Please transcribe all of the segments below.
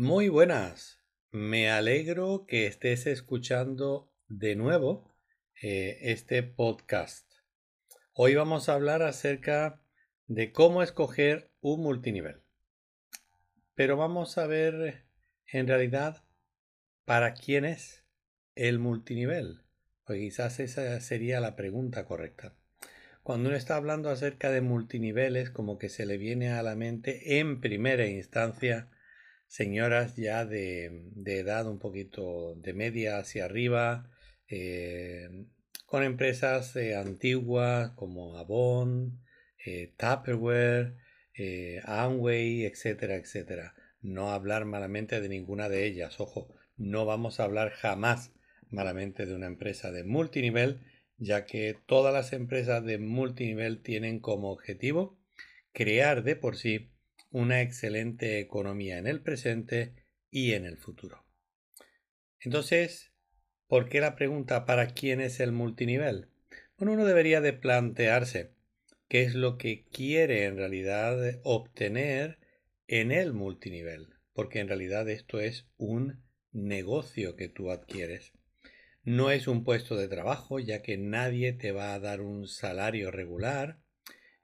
Muy buenas. Me alegro que estés escuchando de nuevo eh, este podcast. Hoy vamos a hablar acerca de cómo escoger un multinivel. Pero vamos a ver en realidad para quién es el multinivel. Pues quizás esa sería la pregunta correcta. Cuando uno está hablando acerca de multiniveles, como que se le viene a la mente en primera instancia señoras ya de, edad un poquito de media hacia arriba, eh, con empresas eh, antiguas como Avon, eh, Tupperware, Amway, etcétera, etcétera. No hablar malamente de ninguna de ellas, ojo, no vamos a hablar jamás malamente de una empresa de multinivel, ya que todas las empresas de multinivel tienen como objetivo crear de por sí una excelente economía en el presente y en el futuro. Entonces, ¿por qué la pregunta para quién es el multinivel? Bueno, uno debería de plantearse qué es lo que quiere en realidad obtener en el multinivel, porque en realidad esto es un negocio que tú adquieres. No es un puesto de trabajo, ya que nadie te va a dar un salario regular,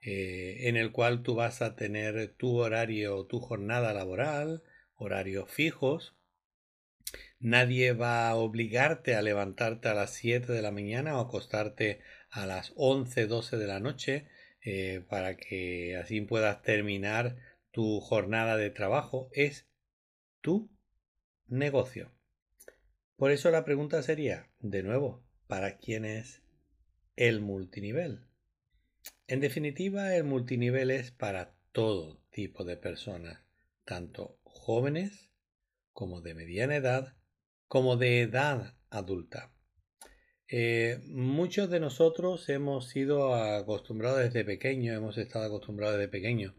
eh, en el cual tú vas a tener tu horario, tu jornada laboral, horarios fijos. Nadie va a obligarte a levantarte a las 7 de la mañana o acostarte a las 11, 12 de la noche eh, para que así puedas terminar tu jornada de trabajo. Es tu negocio. Por eso la pregunta sería, de nuevo, ¿para quién es el multinivel? En definitiva, el multinivel es para todo tipo de personas, tanto jóvenes como de mediana edad, como de edad adulta. Eh, muchos de nosotros hemos sido acostumbrados desde pequeño, hemos estado acostumbrados desde pequeño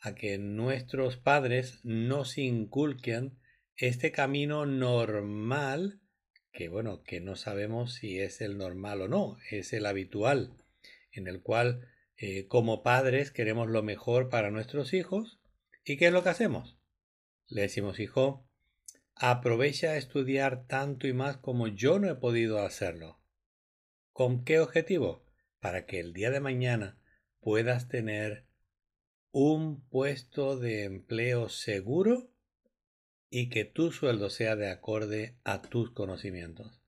a que nuestros padres nos inculquen este camino normal, que bueno, que no sabemos si es el normal o no, es el habitual, en el cual eh, como padres queremos lo mejor para nuestros hijos. ¿Y qué es lo que hacemos? Le decimos, hijo, aprovecha a estudiar tanto y más como yo no he podido hacerlo. ¿Con qué objetivo? Para que el día de mañana puedas tener un puesto de empleo seguro y que tu sueldo sea de acorde a tus conocimientos.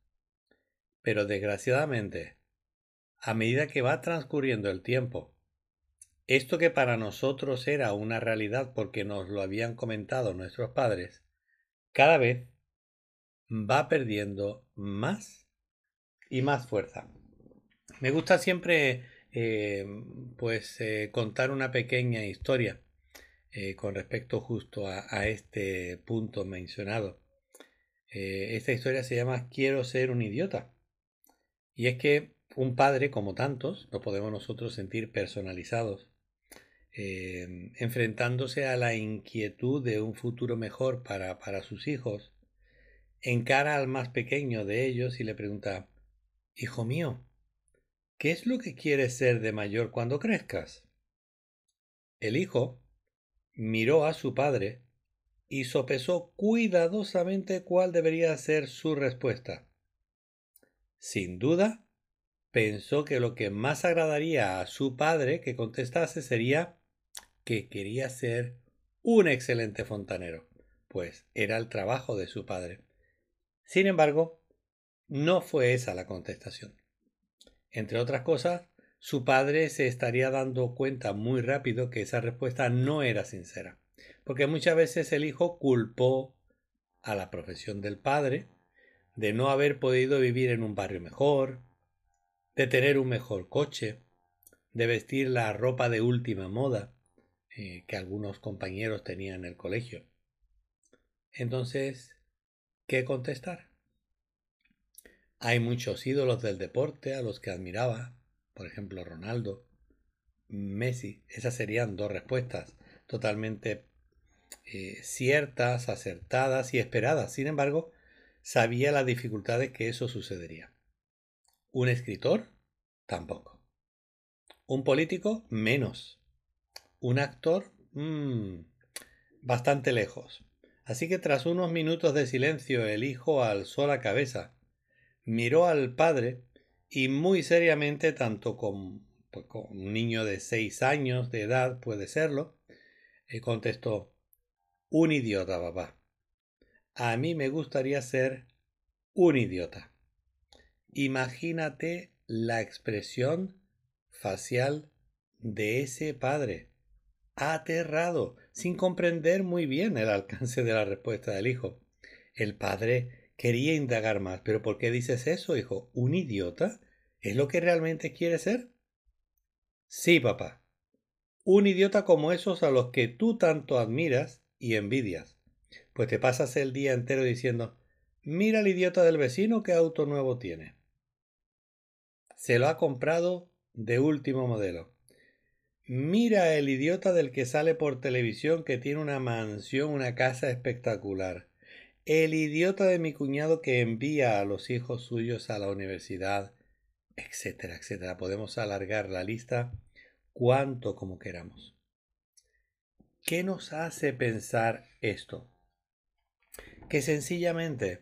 Pero desgraciadamente, a medida que va transcurriendo el tiempo. Esto que para nosotros era una realidad porque nos lo habían comentado nuestros padres, cada vez va perdiendo más y más fuerza. Me gusta siempre eh, pues eh, contar una pequeña historia eh, con respecto justo a, a, este punto mencionado. esta historia se llama Quiero ser un idiota. Y es que un padre, como tantos, lo podemos nosotros sentir personalizados, eh, enfrentándose a la inquietud de un futuro mejor para, para sus hijos, encara al más pequeño de ellos y le pregunta, Hijo mío, ¿qué es lo que quieres ser de mayor cuando crezcas? El hijo miró a su padre y sopesó cuidadosamente cuál debería ser su respuesta. Sin duda, pensó que lo que más agradaría a su padre que contestase sería que quería ser un excelente fontanero, pues era el trabajo de su padre. Sin embargo, no fue esa la contestación. Entre otras cosas, su padre se estaría dando cuenta muy rápido que esa respuesta no era sincera, porque muchas veces el hijo culpó a la profesión del padre de no haber podido vivir en un barrio mejor, de tener un mejor coche, de vestir la ropa de última moda eh, que algunos compañeros tenían en el colegio. Entonces, ¿qué contestar? Hay muchos ídolos del deporte a los que admiraba, por ejemplo Ronaldo, Messi. Esas serían dos respuestas totalmente eh, ciertas, acertadas y esperadas. Sin embargo, sabía las dificultades que eso sucedería. Un escritor, tampoco. Un político, menos. Un actor, mmm, bastante lejos. Así que tras unos minutos de silencio el hijo alzó la cabeza, miró al padre y muy seriamente, tanto con, pues, un niño de seis años de edad puede serlo, eh, contestó Un idiota, papá. A mí me gustaría ser un idiota. Imagínate la expresión facial de ese padre, aterrado, sin comprender muy bien el alcance de la respuesta del hijo. El padre quería indagar más. ¿Pero por qué dices eso, hijo? ¿Un idiota? ¿Es lo que realmente quiere ser? Sí, papá. Un idiota como esos a los que tú tanto admiras y envidias. Pues te pasas el día entero diciendo Mira el idiota del vecino qué auto nuevo tiene. Se lo ha comprado de último modelo. Mira el idiota del que sale por televisión que tiene una mansión, una casa espectacular. El idiota de mi cuñado que envía a los hijos suyos a la universidad, etcétera, etcétera. Podemos alargar la lista cuanto como queramos. ¿Qué nos hace pensar esto? Que sencillamente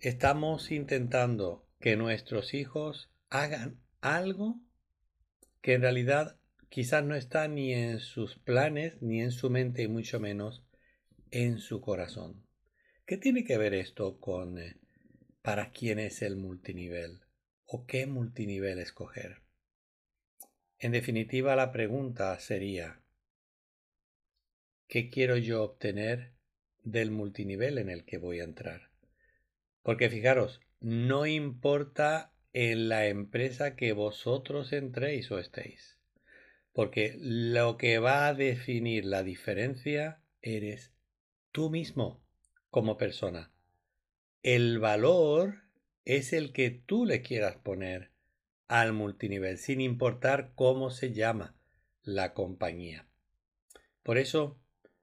estamos intentando que nuestros hijos hagan algo que en realidad quizás no está ni en sus planes, ni en su mente, y mucho menos en su corazón. ¿Qué tiene que ver esto con eh, para quién es el multinivel o qué multinivel escoger? En definitiva, la pregunta sería, ¿qué quiero yo obtener del multinivel en el que voy a entrar? Porque fijaros, no importa en la empresa que vosotros entréis o estéis. Porque lo que va a definir la diferencia eres tú mismo como persona. El valor es el que tú le quieras poner al multinivel, sin importar cómo se llama la compañía. Por eso,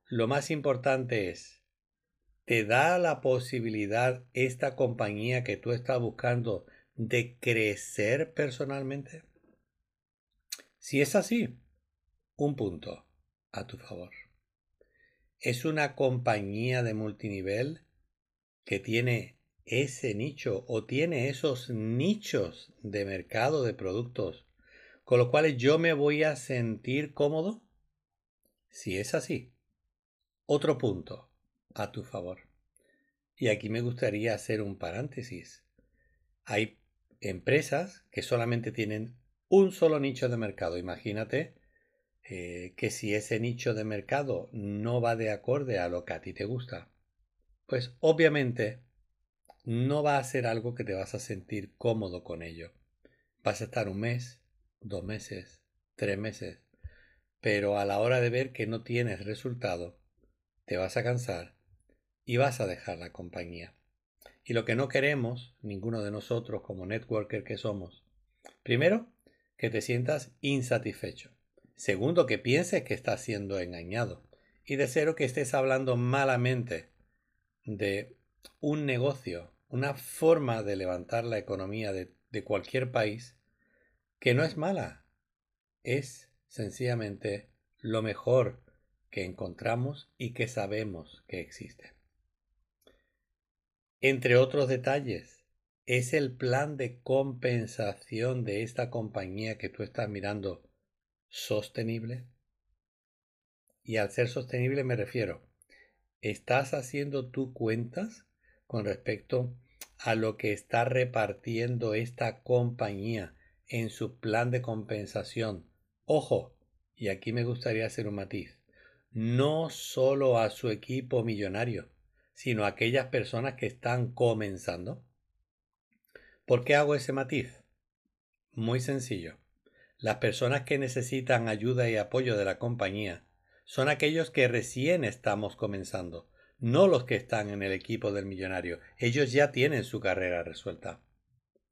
lo más importante es, ¿te da la posibilidad esta compañía que tú estás buscando de crecer personalmente? Si es así, un punto a tu favor. Es una compañía de multinivel que tiene ese nicho o tiene esos nichos de mercado de productos con los cuales yo me voy a sentir cómodo? Si es así, otro punto a tu favor. Y aquí me gustaría hacer un paréntesis. Hay empresas que solamente tienen un solo nicho de mercado. Imagínate eh, que si ese nicho de mercado no va de acorde a lo que a ti te gusta, pues obviamente no va a ser algo que te vas a sentir cómodo con ello. Vas a estar un mes, dos meses, tres meses, pero a la hora de ver que no tienes resultado, te vas a cansar y vas a dejar la compañía. Y lo que no queremos, ninguno de nosotros como networker que somos, primero, que te sientas insatisfecho. Segundo, que pienses que estás siendo engañado. Y de cero, que estés hablando malamente de un negocio, una forma de levantar la economía de, de cualquier país, que no es mala, es sencillamente lo mejor que encontramos y que sabemos que existe. Entre otros detalles, ¿es el plan de compensación de esta compañía que tú estás mirando sostenible? Y al ser sostenible me refiero, ¿estás haciendo tú cuentas con respecto a lo que está repartiendo esta compañía en su plan de compensación? Ojo, y aquí me gustaría hacer un matiz, no solo a su equipo millonario, sino aquellas personas que están comenzando. ¿Por qué hago ese matiz? Muy sencillo. Las personas que necesitan ayuda y apoyo de la compañía son aquellos que recién estamos comenzando, no los que están en el equipo del millonario. Ellos ya tienen su carrera resuelta.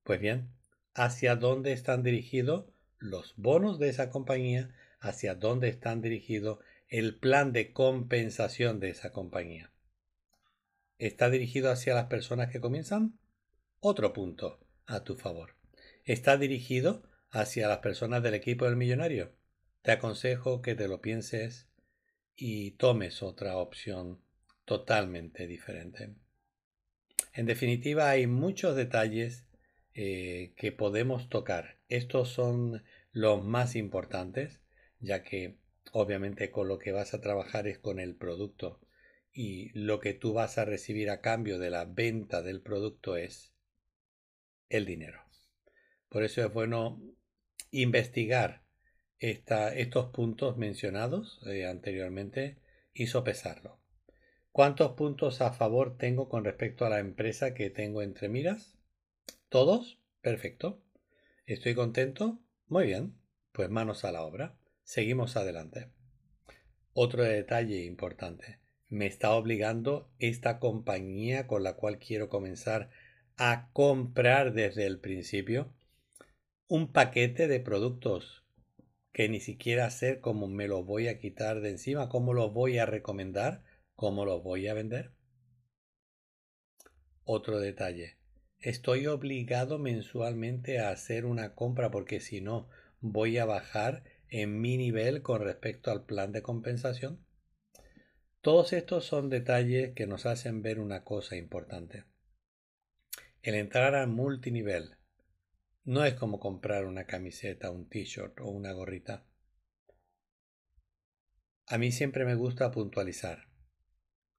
Pues bien, ¿hacia dónde están dirigidos los bonos de esa compañía? ¿Hacia dónde están dirigidos el plan de compensación de esa compañía? ¿Está dirigido hacia las personas que comienzan? Otro punto a tu favor. ¿Está dirigido hacia las personas del equipo del millonario? Te aconsejo que te lo pienses y tomes otra opción totalmente diferente. En definitiva, hay muchos detalles eh, que podemos tocar. Estos son los más importantes, ya que obviamente con lo que vas a trabajar es con el producto y lo que tú vas a recibir a cambio de la venta del producto es el dinero. Por eso es bueno investigar estos puntos mencionados eh, anteriormente y sopesarlo. ¿Cuántos puntos a favor tengo con respecto a la empresa que tengo entre miras? ¿Todos? Perfecto. ¿Estoy contento? Muy bien. Pues manos a la obra. Seguimos adelante. Otro detalle importante. Me está obligando esta compañía con la cual quiero comenzar a comprar desde el principio un paquete de productos que ni siquiera sé cómo me los voy a quitar de encima, cómo los voy a recomendar ¿Cómo lo voy a vender? Otro detalle. Estoy obligado mensualmente a hacer una compra porque si no voy a bajar en mi nivel con respecto al plan de compensación. Todos estos son detalles que nos hacen ver una cosa importante. El entrar a multinivel no es como comprar una camiseta, un t-shirt o una gorrita. A mí siempre me gusta puntualizar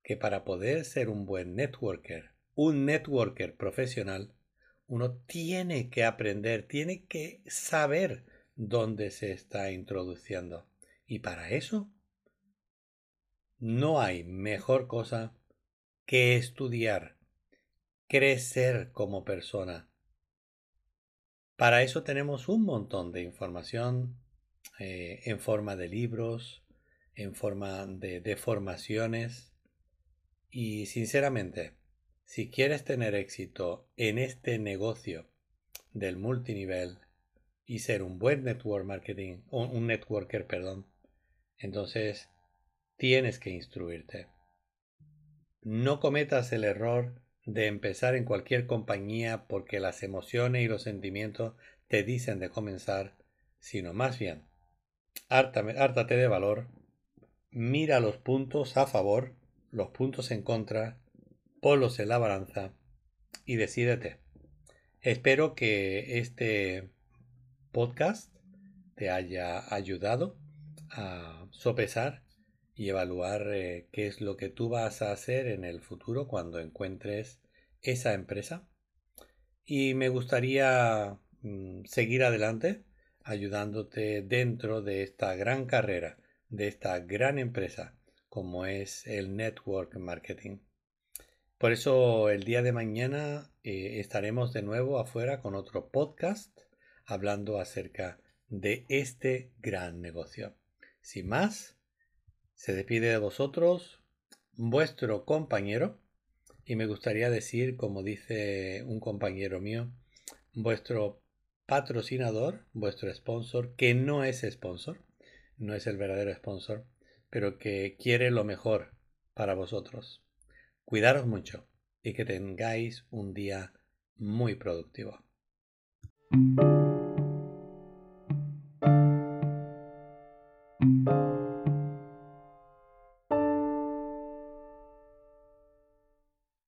que para poder ser un buen networker, un networker profesional, uno tiene que aprender, tiene que saber dónde se está introduciendo. Y para eso no hay mejor cosa que estudiar, crecer como persona. Para eso tenemos un montón de información eh, en forma de libros, en forma de, formaciones, y sinceramente, si quieres tener éxito en este negocio del multinivel y ser un buen network marketing, un networker, perdón, entonces tienes que instruirte. No cometas el error de empezar en cualquier compañía porque las emociones y los sentimientos te dicen de comenzar, sino más bien, hártate de valor, mira los puntos a favor los puntos en contra, ponlos en la balanza y decídete. Espero que este podcast te haya ayudado a sopesar y evaluar eh, qué es lo que tú vas a hacer en el futuro cuando encuentres esa empresa. Y me gustaría mm, seguir adelante ayudándote dentro de esta gran carrera, de esta gran empresa como es el network marketing. Por eso el día de mañana eh, estaremos de nuevo afuera con otro podcast hablando acerca de este gran negocio. Sin más, se despide de vosotros vuestro compañero y me gustaría decir, como dice un compañero mío, vuestro patrocinador, vuestro sponsor, que no es sponsor, no es el verdadero sponsor, pero que quiere lo mejor para vosotros. Cuidaros mucho y que tengáis un día muy productivo.